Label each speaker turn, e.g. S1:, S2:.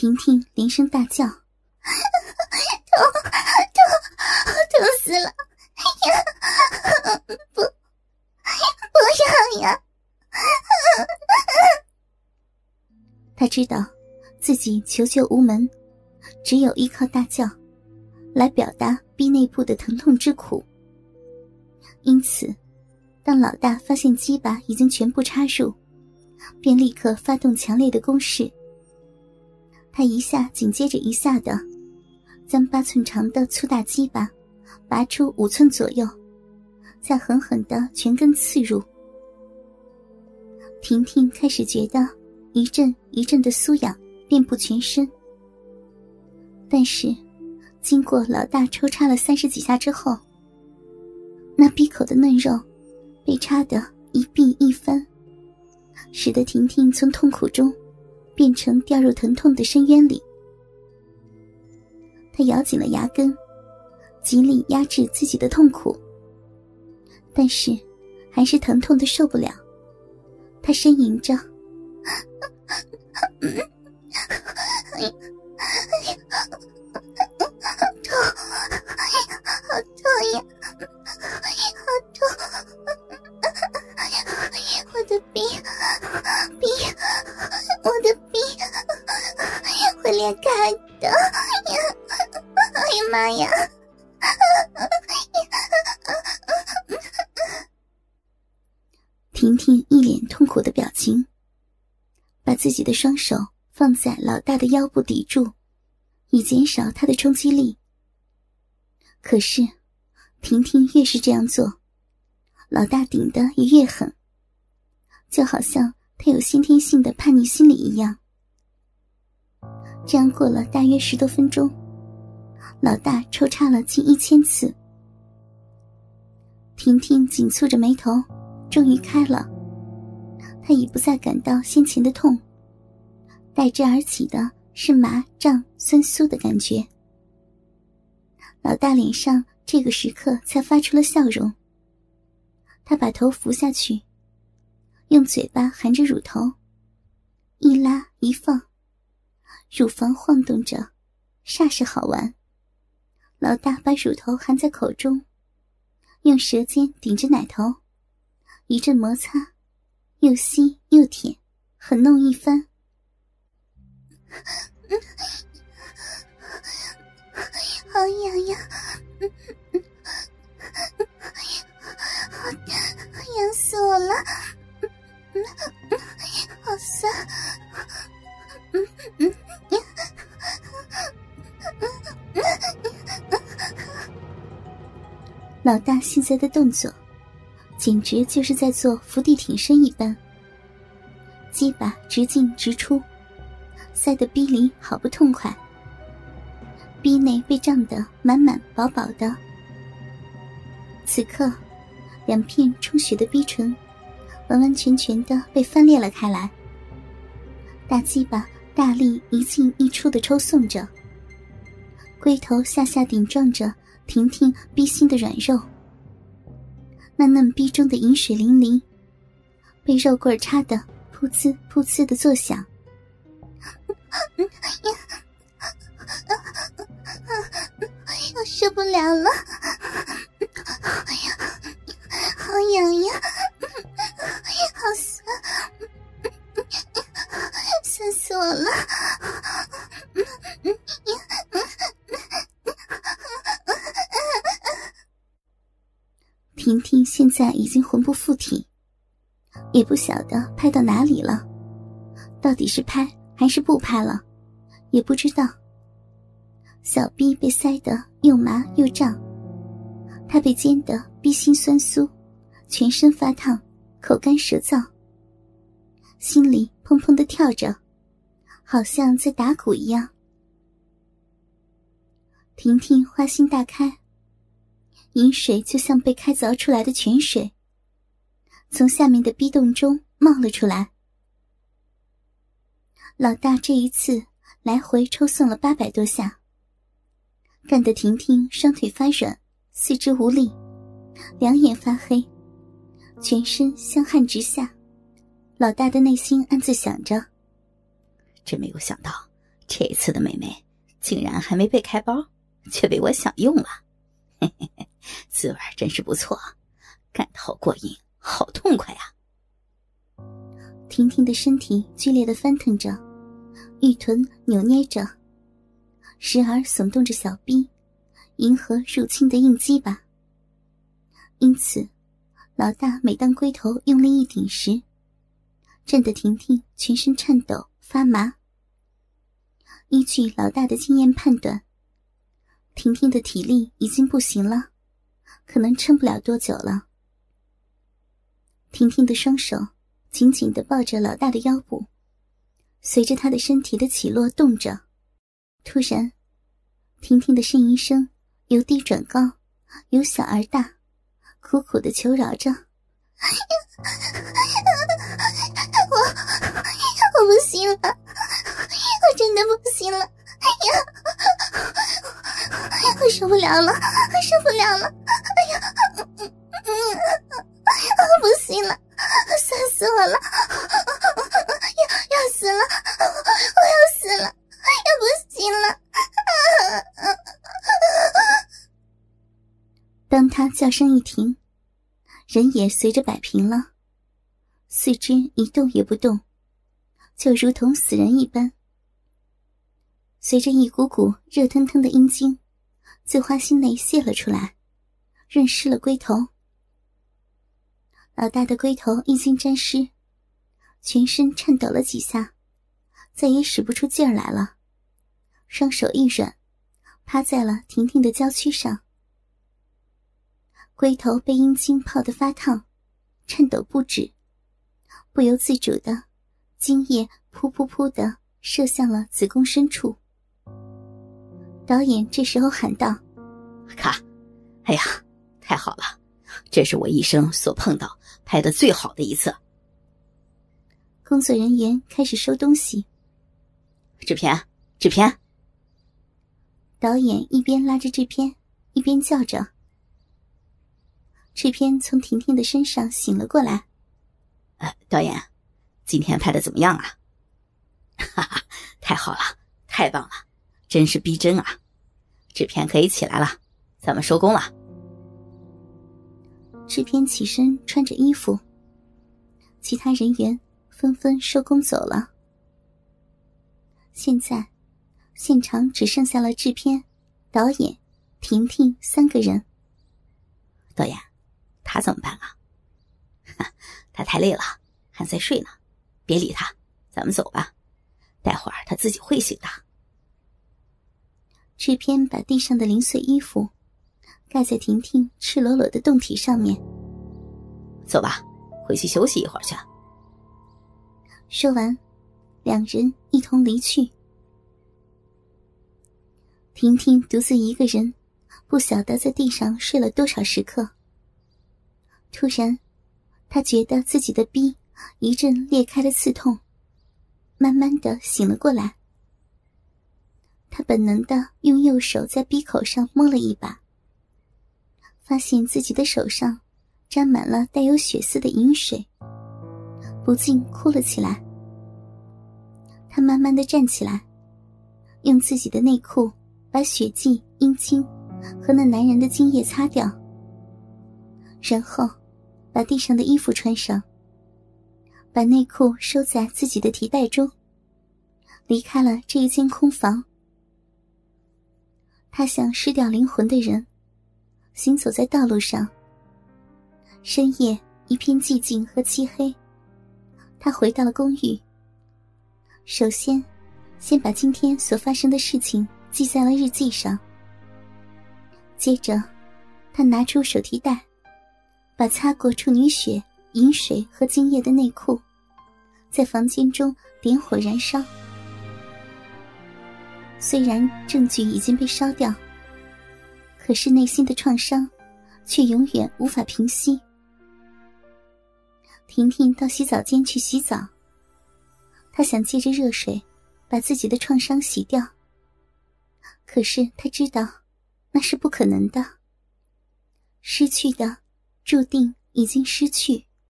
S1: 婷婷连声大叫：“痛
S2: 痛痛死了！哎呀，不，不要呀！”
S1: 他知道自己求救无门，只有依靠大叫来表达逼内部的疼痛之苦。因此，当老大发现鸡巴已经全部插入，便立刻发动强烈的攻势。他一下紧接着一下的，将八寸长的粗大鸡巴拔出五寸左右，再狠狠的全根刺入。婷婷开始觉得一阵一阵的酥痒遍布全身，但是经过老大抽插了三十几下之后，那闭口的嫩肉被插得一闭一翻，使得婷婷从痛苦中变成掉入疼痛的深渊里。他咬紧了牙根，极力压制自己的痛苦，但是还是疼痛的受不了。他呻吟着：“
S2: 妈呀！
S1: 婷婷一脸痛苦的表情，把自己的双手放在老大的腰部抵住，以减少他的冲击力。可是，婷婷越是这样做，老大顶的也越狠。就好像他有先天性的叛逆心理一样。这样过了大约十多分钟，老大抽插了近一千次。婷婷紧蹙着眉头，终于开了。她已不再感到先前的痛，代之而起的是麻胀酸酥的感觉。老大脸上这个时刻才发出了笑容。他把头伏下去。用嘴巴含着乳头，一拉一放，乳房晃动着，煞是好玩。老大把乳头含在口中，用舌尖顶着奶头，一阵摩擦，又吸又舔，狠弄一番。
S2: 好痒痒，
S1: 老大现在的动作，简直就是在做伏地挺身一般。鸡巴直进直出，塞得逼里好不痛快，逼内被胀得满满饱饱的。此刻，两片充血的逼唇。完完全全的被翻裂了开来，大鸡巴大力一进一出的抽送着，龟头下下顶撞着婷婷逼心的软肉，那嫩逼中的饮水淋漓，被肉棍插的噗呲噗呲的作响，
S2: 我受不了了，好痒呀。好酸，酸死我了！
S1: 婷婷现在已经魂不附体，也不晓得拍到哪里了，到底是拍还是不拍了，也不知道。小臂被塞得又麻又胀，她被煎得逼心酸酥，全身发烫。口干舌燥，心里砰砰的跳着，好像在打鼓一样。婷婷花心大开，饮水就像被开凿出来的泉水，从下面的逼洞中冒了出来。老大这一次来回抽送了八百多下，干得婷婷双腿发软，四肢无力，两眼发黑。全身香汗直下，老大的内心暗自想着：
S3: 真没有想到，这一次的妹妹竟然还没被开包，却被我享用了，嘿嘿嘿，滋味真是不错，干得好过瘾，好痛快啊！
S1: 婷婷的身体剧烈的翻腾着，玉臀扭捏着，时而耸动着小臂，迎合入侵的应激吧。因此，老大每当龟头用力一顶时，震得婷婷全身颤抖发麻。依据老大的经验判断，婷婷的体力已经不行了，可能撑不了多久了。婷婷的双手紧紧的抱着老大的腰部，随着他的身体的起落动着。突然，婷婷的呻吟声由低转高，由小而大，苦苦的求饶着：“
S2: 我我不行了。”我真的不行了，哎呀，我受不了了，我受不了了，
S1: 叫声一停，人也随着摆平了，四肢一动也不动，就如同死人一般。随着一股股热腾腾的阴茎自花心内泄了出来，润湿了龟头。老大的龟头一经沾湿，全身颤抖了几下，再也使不出劲儿来了，双手一软，趴在了婷婷的娇躯上。龟头被阴茎泡得发烫，颤抖不止，不由自主的，精液噗噗噗的射向了子宫深处。导演这时候喊道：“
S3: 卡！哎呀，太好了，这是我一生所碰到拍的最好的一次。”
S1: 工作人员开始收东西。
S3: 制片，制片。
S1: 导演一边拉着制片，一边叫着。制片从婷婷的身上醒了过来。
S3: 呃，导演，今天拍的怎么样啊？哈哈，太好了，太棒了，真是逼真啊！制片可以起来了，咱们收工了。
S1: 制片起身穿着衣服，其他人员纷纷收工走了。现在，现场只剩下了制片、导演、婷婷三个人。
S3: 导演，他怎么办啊？他太累了，还在睡呢。别理他，咱们走吧。待会儿他自己会醒的。
S1: 制片把地上的零碎衣服盖在婷婷赤裸裸的胴体上面。
S3: 走吧，回去休息一会儿去。
S1: 说完，两人一同离去。婷婷独自一个人，不晓得在地上睡了多少时刻。突然，他觉得自己的逼一阵裂开的刺痛，慢慢的醒了过来。他本能的用右手在鼻口上摸了一把，发现自己的手上沾满了带有血丝的饮水，不禁哭了起来。他慢慢的站起来，用自己的内裤把血迹、阴茎和那男人的精液擦掉，然后把地上的衣服穿上，把内裤收在自己的提袋中，离开了这一间空房。他像失掉灵魂的人，行走在道路上。深夜一片寂静和漆黑。他回到了公寓。首先，先把今天所发生的事情记在了日记上。接着，他拿出手提袋，把擦过处女血、饮水和精液的内裤，在房间中点火燃烧。虽然证据已经被烧掉，可是内心的创伤却永远无法平息。婷婷到洗澡间去洗澡，她想借着热水把自己的创伤洗掉，可是她知道那是不可能的。失去的，注定已经失去。